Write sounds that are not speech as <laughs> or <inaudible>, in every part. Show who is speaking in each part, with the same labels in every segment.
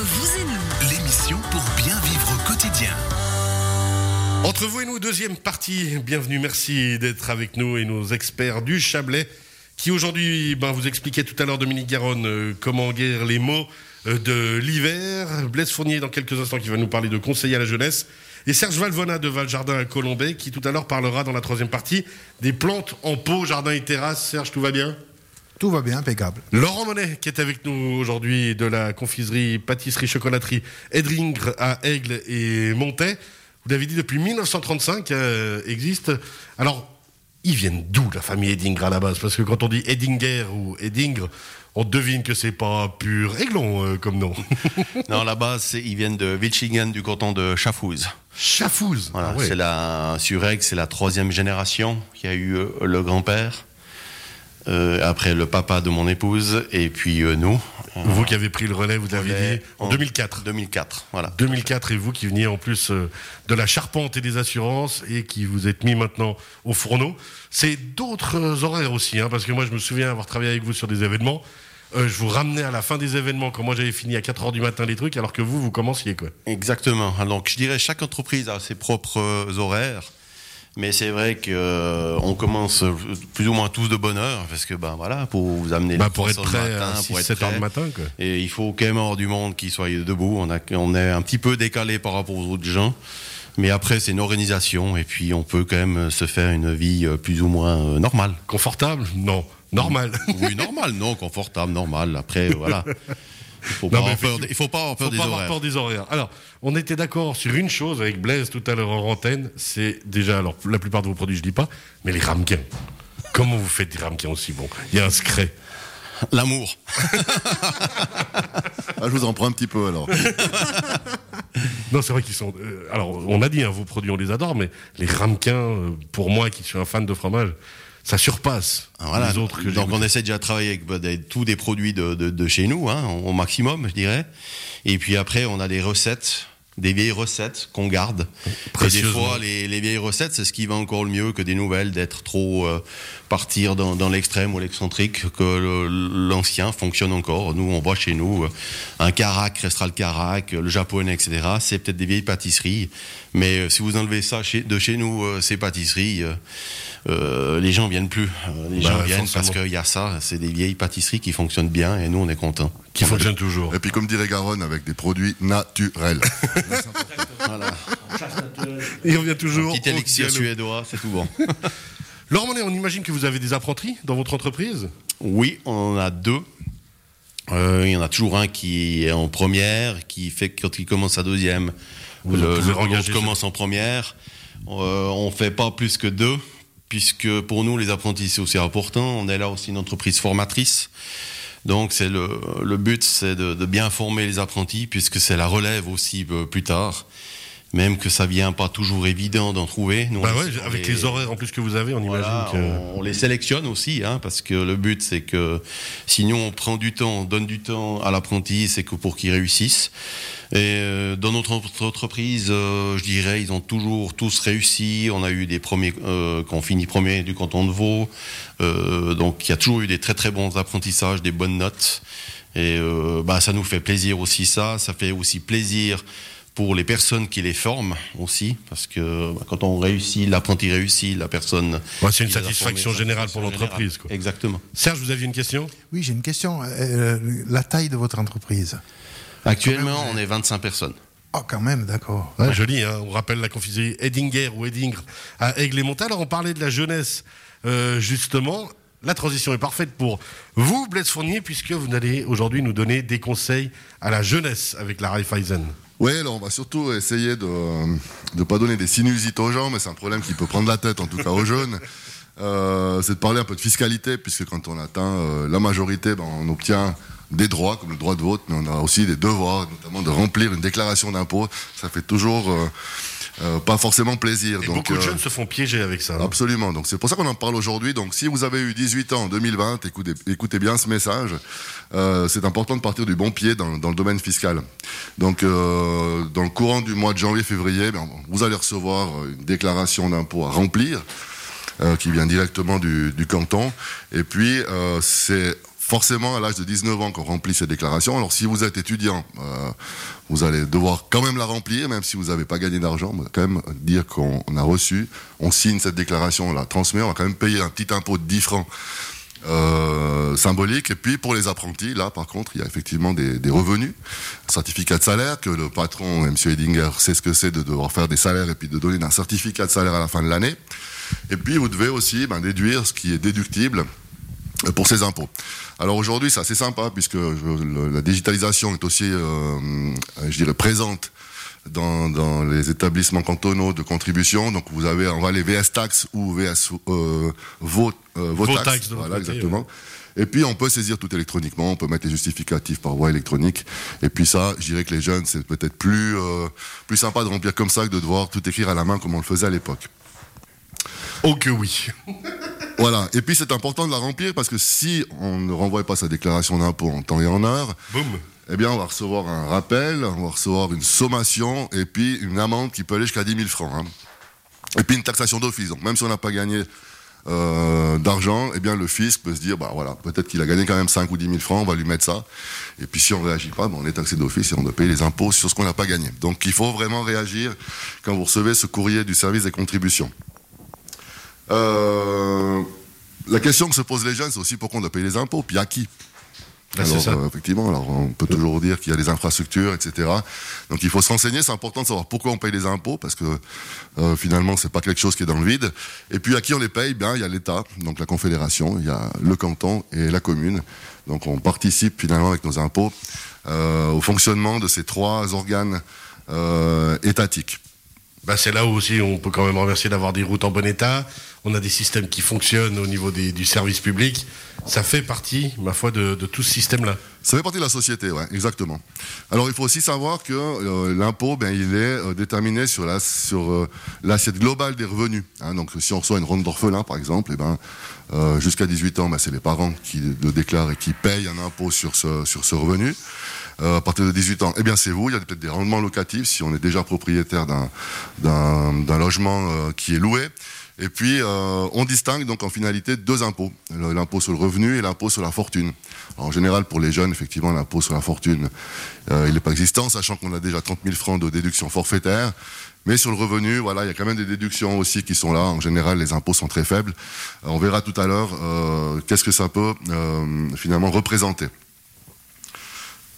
Speaker 1: Entre vous et nous, l'émission pour bien vivre au quotidien.
Speaker 2: Entre vous et nous, deuxième partie. Bienvenue, merci d'être avec nous et nos experts du Chablais qui aujourd'hui ben, vous expliquait tout à l'heure, Dominique Garonne, euh, comment guérir les mots euh, de l'hiver. Blaise Fournier, dans quelques instants, qui va nous parler de conseiller à la jeunesse. Et Serge Valvona de Valjardin à Colombay, qui tout à l'heure parlera dans la troisième partie des plantes en pot, jardin et terrasse. Serge, tout va bien?
Speaker 3: Tout va bien, impeccable.
Speaker 2: Laurent Monet, qui est avec nous aujourd'hui de la confiserie, pâtisserie, chocolaterie Edringre à Aigle et Montet. Vous l'avez dit depuis 1935, euh, existe. Alors, ils viennent d'où la famille Edingre à la base? Parce que quand on dit Edinger ou Edingre, on devine que c'est pas pur Aiglon euh, comme nom. <laughs>
Speaker 4: non, la base, ils viennent de Wilchingen, du canton de Chafouz.
Speaker 2: Chafouz
Speaker 4: Voilà, ah c'est la, sur Aigle, c'est la troisième génération qui a eu euh, le grand-père. Euh, après le papa de mon épouse et puis euh, nous.
Speaker 2: Vous qui avez pris le relais, vous l'avez dit, en 2004.
Speaker 4: 2004, voilà.
Speaker 2: 2004 et vous qui veniez en plus euh, de la charpente et des assurances et qui vous êtes mis maintenant au fourneau. C'est d'autres horaires aussi, hein, parce que moi je me souviens avoir travaillé avec vous sur des événements. je vous ramenais à la fin des événements quand moi j'avais fini à 4 heures du matin les trucs, alors que vous, vous commenciez quoi.
Speaker 4: Exactement. Donc je dirais chaque entreprise a ses propres horaires. Mais c'est vrai qu'on euh, commence plus ou moins tous de bonne heure, parce que ben voilà, pour vous amener
Speaker 2: bah, pour être prêt matin, à 6, pour 7 heures du matin. Quoi.
Speaker 4: Et il faut quand même avoir du monde qui soit debout. On, a, on est un petit peu décalé par rapport aux autres gens. Mais après, c'est une organisation, et puis on peut quand même se faire une vie euh, plus ou moins euh, normale.
Speaker 2: Confortable? Non. Normal.
Speaker 4: Oui, normal, non, confortable, normal. Après, voilà. <laughs> Il faut, pas avoir peur, il faut pas avoir peur, des, pas horaires.
Speaker 2: Avoir peur des horaires. Alors, on était d'accord sur une chose avec Blaise tout à l'heure en antenne, c'est déjà, alors la plupart de vos produits je dis pas, mais les ramequins. Comment vous faites des ramequins aussi bons? Il y a un secret.
Speaker 4: L'amour. <laughs>
Speaker 5: ah, je vous en prends un petit peu alors. <laughs>
Speaker 2: non, c'est vrai qu'ils sont. Euh, alors, on a dit, hein, vos produits, on les adore, mais les ramequins, euh, pour moi qui suis un fan de fromage, ça surpasse
Speaker 4: ah, les autres que Donc on essaie déjà de travailler avec bah, tous des produits de, de, de chez nous, hein, au maximum, je dirais. Et puis après, on a des recettes des vieilles recettes qu'on garde. Et des fois, les, les vieilles recettes, c'est ce qui va encore le mieux que des nouvelles, d'être trop euh, partir dans, dans l'extrême ou l'excentrique, que l'ancien fonctionne encore. Nous, on voit chez nous, euh, un carac restera le carac, le japonais, etc. C'est peut-être des vieilles pâtisseries, mais euh, si vous enlevez ça chez, de chez nous, ces pâtisseries, euh, les gens viennent plus. Les bah, gens viennent parce qu'il y a ça. C'est des vieilles pâtisseries qui fonctionnent bien et nous on est contents.
Speaker 2: Qui fonctionnent toujours.
Speaker 5: Et puis comme dirait Garonne, avec des produits naturels. <laughs>
Speaker 2: voilà. Il revient toujours.
Speaker 4: Un petit élixir suédois, c'est tout bon. <laughs>
Speaker 2: Laurent Monet, on imagine que vous avez des apprentis dans votre entreprise?
Speaker 4: Oui, on en a deux. Euh, il y en a toujours un qui est en première, qui fait que quand il commence sa deuxième, vous le, commence en première. Euh, on fait pas plus que deux puisque pour nous, les apprentis, c'est aussi important. On est là aussi une entreprise formatrice. Donc, c'est le, but, c'est de, de, bien former les apprentis, puisque c'est la relève aussi euh, plus tard. Même que ça vient pas toujours évident d'en trouver.
Speaker 2: Nous, bah ouais, avec les... horaires en plus que vous avez, on imagine que...
Speaker 4: On, on, les sélectionne aussi, hein, parce que le but, c'est que sinon on prend du temps, on donne du temps à l'apprenti, c'est que pour qu'il réussisse. Et euh, dans notre entreprise, euh, je dirais, ils ont toujours tous réussi. On a eu des premiers euh, qui ont fini premier du canton de Vaud. Euh, donc il y a toujours eu des très très bons apprentissages, des bonnes notes. Et euh, bah, ça nous fait plaisir aussi ça. Ça fait aussi plaisir pour les personnes qui les forment aussi, parce que bah, quand on réussit, l'apprenti réussit, la personne.
Speaker 2: Ouais, c'est une satisfaction générale pour l'entreprise.
Speaker 4: Exactement.
Speaker 2: Serge, vous aviez une question?
Speaker 3: Oui, j'ai une question. la taille de votre entreprise?
Speaker 4: Actuellement, on est 25 personnes.
Speaker 3: Oh, quand même, d'accord.
Speaker 2: Joli, hein on rappelle la confiserie Edinger ou Edingre à Aigle et Alors, on parlait de la jeunesse, euh, justement. La transition est parfaite pour vous, Blaise Fournier, puisque vous allez aujourd'hui nous donner des conseils à la jeunesse avec la Raiffeisen.
Speaker 5: Oui, alors on va surtout essayer de ne pas donner des sinusites aux gens, mais c'est un problème qui peut prendre la tête, en tout cas aux jeunes. Euh, c'est de parler un peu de fiscalité, puisque quand on atteint euh, la majorité, ben, on obtient des droits, comme le droit de vote, mais on a aussi des devoirs, notamment de remplir une déclaration d'impôt. Ça fait toujours euh, euh, pas forcément plaisir.
Speaker 2: Et donc, beaucoup de jeunes se font piéger avec ça.
Speaker 5: Absolument. Donc c'est pour ça qu'on en parle aujourd'hui. Donc si vous avez eu 18 ans en 2020, écoutez, écoutez bien ce message. Euh, c'est important de partir du bon pied dans, dans le domaine fiscal. Donc euh, dans le courant du mois de janvier-février, ben, vous allez recevoir une déclaration d'impôt à remplir. qui vient directement du, du canton. Et puis, c'est forcément à l'âge de 19 ans qu'on remplit ces déclarations. Alors si vous êtes étudiant, euh, vous allez devoir quand même la remplir, même si vous n'avez pas gagné d'argent. On va quand même dire qu'on a reçu, on signe cette déclaration, on la transmet, on va quand même payer un petit impôt de 10 francs euh, symbolique. Et puis pour les apprentis, là par contre, il y a effectivement des, revenus, certificat de salaire que le patron, M. Edinger, sait ce que c'est de devoir faire des salaires et puis de donner un certificat de salaire à la fin de l'année. Et puis vous devez aussi ben, déduire ce qui est déductible pour ces impôts. Alors aujourd'hui, c'est assez sympa puisque je, la digitalisation est aussi, euh, je dirais, présente dans, dans, les établissements cantonaux de contribution. Donc vous avez, on va les VS tax ou VS euh, vos, euh, vos, taxes.
Speaker 2: taxes
Speaker 5: voilà,
Speaker 2: côté,
Speaker 5: exactement. Et puis on peut saisir tout électroniquement, on peut mettre les justificatifs par voie électronique. Et puis ça, je dirais que les jeunes, c'est peut-être plus euh, plus sympa de remplir comme ça que de devoir tout écrire à la main comme on le faisait à l'époque.
Speaker 2: Oh que oui. <laughs>
Speaker 5: Voilà. Et puis c'est important de la remplir parce que si on ne renvoie pas sa déclaration d'impôt en temps et en heure,
Speaker 2: Boum.
Speaker 5: eh bien on va recevoir un rappel, on va recevoir une sommation et puis une amende qui peut aller jusqu'à 10 000 francs. hein. Et puis une taxation d'office. Donc même si on n'a pas gagné euh, d'argent, eh bien le fisc peut se dire, bah voilà, peut-être qu'il a gagné quand même 5 ou 10 000 francs, on va lui mettre ça. Et puis si on réagit pas, on est taxé d'office et on doit payer les impôts sur ce qu'on n'a pas gagné. Donc il faut vraiment réagir quand vous recevez ce courrier du service des contributions. Euh, la question que se posent les jeunes, c'est aussi pourquoi on doit payer les impôts, puis à qui
Speaker 2: c'est
Speaker 5: alors,
Speaker 2: ça.
Speaker 5: euh, effectivement, alors on peut toujours dire qu'il y a des infrastructures, etc. Donc il faut se renseigner. C'est important de savoir pourquoi on paye les impôts, parce que euh, finalement c'est pas quelque chose qui est dans le vide. Et puis à qui on les paye? Bien, il y a l'État, donc la Confédération, il y a le canton et la commune. Donc on participe finalement avec nos impôts euh, au fonctionnement de ces trois organes euh, étatiques.
Speaker 2: Bah, c'est là où aussi on peut quand même remercier d'avoir des routes en bon état. On a des systèmes qui fonctionnent au niveau du service public. Ça fait partie, ma foi, de, tout ce système-là.
Speaker 5: Ça fait partie de la société, ouais, exactement. Alors il faut aussi savoir que euh, l'impôt, ben, il est euh, déterminé sur la sur euh, l'assiette globale des revenus. hein. donc si on reçoit une ronde d'orphelin, par exemple, et ben euh, jusqu'à 18 ans, ben, c'est les parents qui le déclarent et qui payent un impôt sur sur ce revenu. Euh, à partir de 18 ans, eh bien c'est vous. Il y a peut-être des rendements locatifs si on est déjà propriétaire d'un logement euh, qui est loué. Et puis, euh, on distingue donc en finalité deux impôts, l'impôt sur le revenu et l'impôt sur la fortune. En général, pour les jeunes, effectivement, l'impôt sur la fortune, euh, il n'est pas existant, sachant qu'on a déjà 30 000 francs de déduction forfaitaire. Mais sur le revenu, voilà, il y a quand même des déductions aussi qui sont là. En général, les impôts sont très faibles. Euh, on verra tout à l'heure euh, qu'est-ce que ça peut euh, finalement représenter.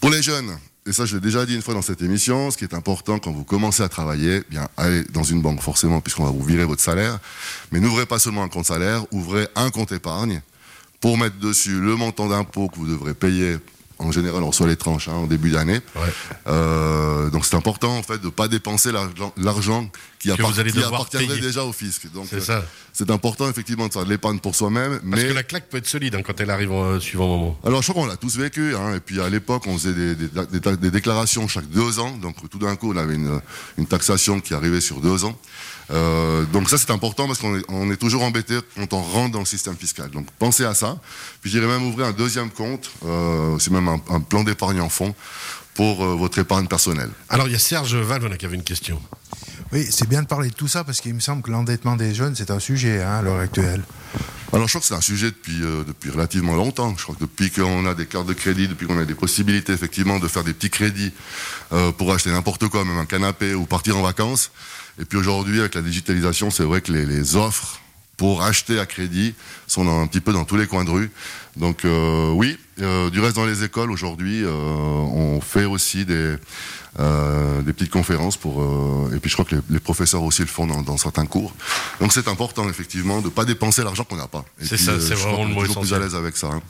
Speaker 5: Pour les jeunes, et ça je l'ai déjà dit une fois dans cette émission, ce qui est important quand vous commencez à travailler, eh bien allez dans une banque forcément puisqu'on va vous virer votre salaire, mais n'ouvrez pas seulement un compte salaire, ouvrez un compte épargne pour mettre dessus le montant d'impôt que vous devrez payer. En général, on reçoit les tranches hein, en début d'année.
Speaker 2: Ouais.
Speaker 5: Euh, donc c'est important en fait de pas dépenser l'argent- qui, appart- appartiendrait déjà au fisc. Donc
Speaker 2: C'est
Speaker 5: euh, c'est important effectivement de faire de l'épargne pour soi-même,
Speaker 2: Parce
Speaker 5: mais
Speaker 2: que la claque peut être solide hein, quand elle arrive euh, suivant moment.
Speaker 5: alors je crois qu'on l'a tous vécu, hein, et puis à l'époque on faisait des, des- des- des déclarations chaque deux ans, donc tout d'un coup on avait une, une taxation qui arrivait sur deux ans. Euh, donc ça c'est important parce qu'on est, on est toujours embêté quand on rentre dans le système fiscal. Donc pensez à ça. Puis j'irai même ouvrir un deuxième compte, euh, c'est même un, un plan d'épargne en fonds pour euh, votre épargne personnelle.
Speaker 2: Alors il y a Serge Valvona qui avait une question.
Speaker 3: Oui, c'est bien de parler de tout ça parce qu'il me semble que l'endettement des jeunes, c'est un sujet hein, à l'heure actuelle.
Speaker 5: Alors je crois que c'est un sujet depuis, euh, depuis relativement longtemps. Je crois que depuis qu'on a des cartes de crédit, depuis qu'on a des possibilités effectivement de faire des petits crédits euh, pour acheter n'importe quoi, même un canapé ou partir en vacances. Et puis aujourd'hui avec la digitalisation, c'est vrai que les offres pour acheter à crédit sont un petit peu dans tous les coins de rue. Donc euh, oui, euh, du reste dans les écoles aujourd'hui, euh, on fait aussi des, euh, des petites conférences pour euh, et puis je crois que les, les professeurs aussi le font dans, dans certains cours. Donc c'est important effectivement de pas dépenser l'argent qu'on n'a pas.
Speaker 2: C'est ça,
Speaker 5: euh,
Speaker 2: c'est vraiment le
Speaker 5: est
Speaker 2: mot
Speaker 5: toujours plus à
Speaker 2: essentiel.
Speaker 5: l'aise avec ça. hein.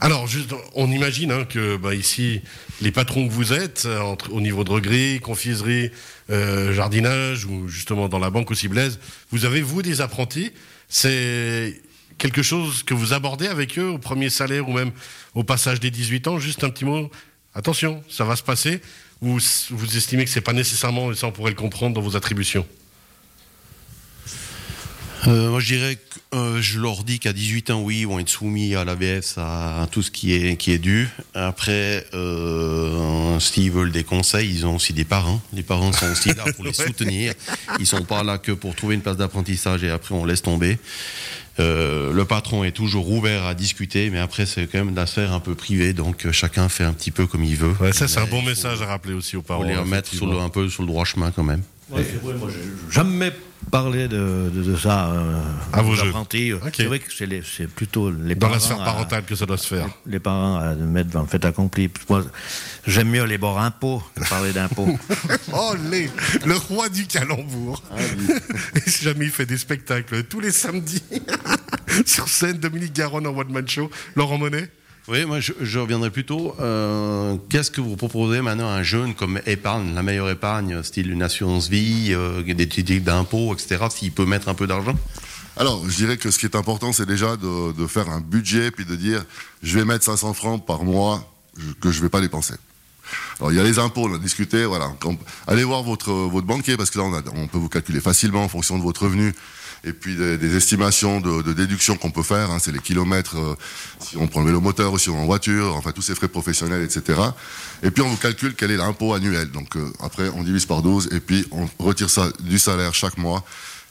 Speaker 2: Alors, juste, on imagine hein, que bah, ici, les patrons que vous êtes, euh, entre, au niveau droguerie, confiserie, euh, jardinage, ou justement dans la banque aussi Blaise, vous avez, vous, des apprentis. C'est quelque chose que vous abordez avec eux au premier salaire ou même au passage des 18 ans? Juste un petit mot. Attention, ça va se passer. Ou vous estimez que c'est pas nécessairement, et ça on pourrait le comprendre dans vos attributions?
Speaker 4: Euh, moi, je dirais que euh, je leur dis qu'à 18 ans, oui, ils vont être soumis à l'ABS, à, à tout ce qui est, qui est dû. Après, euh, s'ils veulent des conseils, ils ont aussi des parents. Les parents sont aussi là pour les <laughs> soutenir. Ils sont pas là que pour trouver une place d'apprentissage et après on laisse tomber. Euh, le patron est toujours ouvert à discuter, mais après c'est quand même une affaire un peu privée, donc chacun fait un petit peu comme il veut.
Speaker 2: Ouais, ça c'est un bon message à rappeler aussi aux parents.
Speaker 4: Faut les remettre sur le-
Speaker 2: effectivement.
Speaker 4: un peu sur le droit chemin quand même.
Speaker 6: Ouais, c'est vrai, moi, jamais parlé de, de, de ça euh,
Speaker 2: À vos
Speaker 6: apprentis.
Speaker 2: Ok.
Speaker 6: C'est vrai que c'est plutôt les
Speaker 2: Dans
Speaker 6: parents.
Speaker 2: la sphère
Speaker 6: à-
Speaker 2: parentale que ça doit se faire.
Speaker 6: les parents à mettre dans le fait accompli. Moi, j'aime mieux les bords impôts que parler d'impôts. <laughs>
Speaker 2: Oh, les, le roi du calembour. Et si jamais il fait des spectacles tous les samedis <laughs> sur scène, Dominique Garonne en one man show, Laurent Monet?
Speaker 4: Oui, moi je, reviendrai plutôt. euh, Qu'est-ce que vous proposez maintenant à un jeune comme épargne, la meilleure épargne, style une assurance vie, euh, des titres d'impôt, etc. S'il peut mettre un peu d'argent?
Speaker 5: Alors, je dirais que ce qui est important, c'est déjà de, de faire un budget, puis de dire, je vais mettre 500 francs par mois que je vais pas dépenser. Alors, il y a les impôts, on a discuté, voilà. Allez voir votre, votre banquier, parce que là, on, peut vous calculer facilement en fonction de votre revenu, et puis des, des estimations de, de déduction qu'on peut faire, hein, c'est les kilomètres, euh, si on prend le vélo moteur ou si on est en voiture, enfin, tous ces frais professionnels, etc. Et puis, on vous calcule quel est l'impôt annuel. Donc, euh, après, on divise par 12, et puis on retire ça du salaire chaque mois.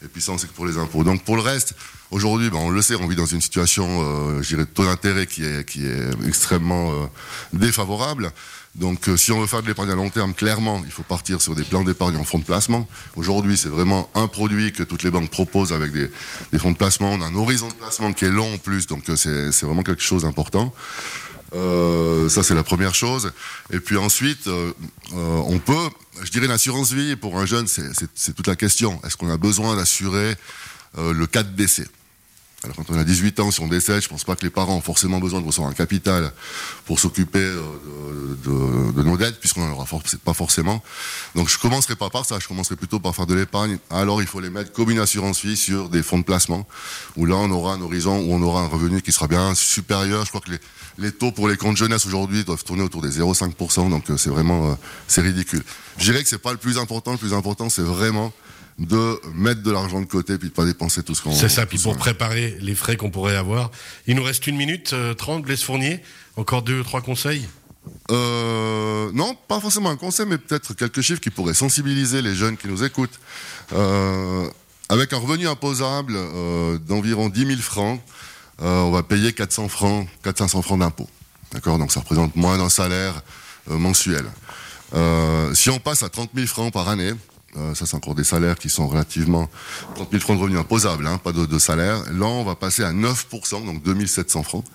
Speaker 5: Et puis ça, on sait que pour les impôts. Donc pour le reste, aujourd'hui, ben, on le sait, on vit dans une situation, euh, je dirais, de taux d'intérêt qui est, qui est extrêmement euh, défavorable. Donc euh, si on veut faire de l'épargne à long terme, clairement, il faut partir sur des plans d'épargne en fonds de placement. Aujourd'hui, c'est vraiment un produit que toutes les banques proposent avec des, fonds de placement. On a un horizon de placement qui est long en plus, donc euh, c'est vraiment quelque chose d'important. Euh, ça, c'est la première chose. Et puis ensuite, on peut, je dirais, l'assurance vie pour un jeune, c'est- toute la question. Est-ce qu'on a besoin d'assurer le cas de décès alors quand on a 18 ans, si on décède, je pense pas que les parents ont forcément besoin de recevoir un capital pour s'occuper euh, de, nos dettes, puisqu'on n'en aura pas forcément. Donc je commencerai pas par ça, je commencerai plutôt par faire de l'épargne. Alors il faut les mettre comme une assurance vie sur des fonds de placement, où là on aura un horizon, où on aura un revenu qui sera bien supérieur. Je crois que les, les taux pour les comptes jeunesse aujourd'hui doivent tourner autour des 0,5%, donc euh, c'est vraiment euh, c'est ridicule. Je dirais que c'est pas le plus important, le plus important c'est vraiment de mettre de l'argent de côté puis de pas dépenser tout ce qu'on
Speaker 2: C'est ça, puis pour préparer les frais qu'on pourrait avoir. Il nous reste une minute euh, 30, Blaise Fournier. Encore deux, trois conseils?
Speaker 5: Euh, non, pas forcément un conseil, mais peut-être quelques chiffres qui pourraient sensibiliser les jeunes qui nous écoutent. Euh, avec un revenu imposable euh, d'environ 10 000 francs, on va payer 400 francs, 400 francs d'impôts. D'accord? Donc ça représente moins d'un salaire mensuel. Si on passe à 30 000 francs par année, euh, ça c'est encore des salaires qui sont relativement 30 000 francs de revenus imposables, hein, pas de, de salaire. Là, on va passer à 9%, donc 2700 francs.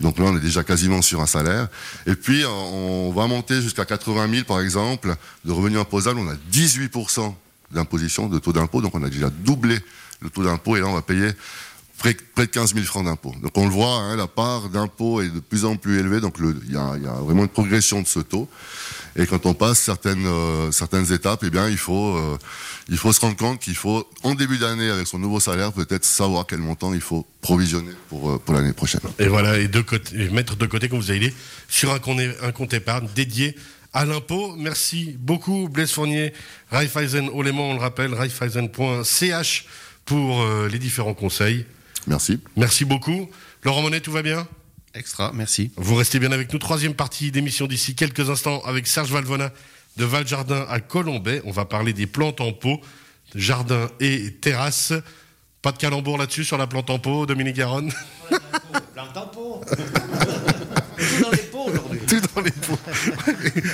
Speaker 5: Donc là, on est déjà quasiment sur un salaire. Et puis, euh, on va monter jusqu'à 80 000, par exemple, de revenus imposables. On a 18% d'imposition, de taux d'impôt. Donc on a déjà doublé le taux d'impôt. Et là, on va payer près, de 15 000 francs d'impôt. Donc on le voit, hein, la part d'impôt est de plus en plus élevée. Donc il y a, vraiment une progression de ce taux. Et quand on passe certaines euh, certaines étapes, eh bien il faut euh, il faut se rendre compte qu'il faut en début d'année avec son nouveau salaire peut-être savoir quel montant il faut provisionner pour euh, pour l'année prochaine.
Speaker 2: Et voilà, et, mettre de côté, comme vous avez dit, sur un compte, un compte épargne dédié à l'impôt. Merci beaucoup, Blaise Fournier, Raiffeisen Olément, on le rappelle, raiffeisen.ch pour les différents conseils.
Speaker 5: Merci.
Speaker 2: Merci beaucoup. Laurent Monet, tout va bien?
Speaker 4: Extra, merci.
Speaker 2: Vous restez bien avec nous. Troisième partie d'émission d'ici quelques instants avec Serge Valvona de Valjardin à Colombay. On va parler des plantes en pot, jardin et terrasse. Pas de calembour là-dessus sur la plante en pot, Dominique Garonne?
Speaker 6: Plante en pot. <laughs> Tout dans les pots aujourd'hui.
Speaker 2: Tout dans les pots.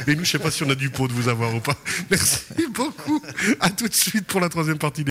Speaker 2: Et nous, je sais pas si on a du pot de vous avoir ou pas. Merci beaucoup. À tout de suite pour la troisième partie.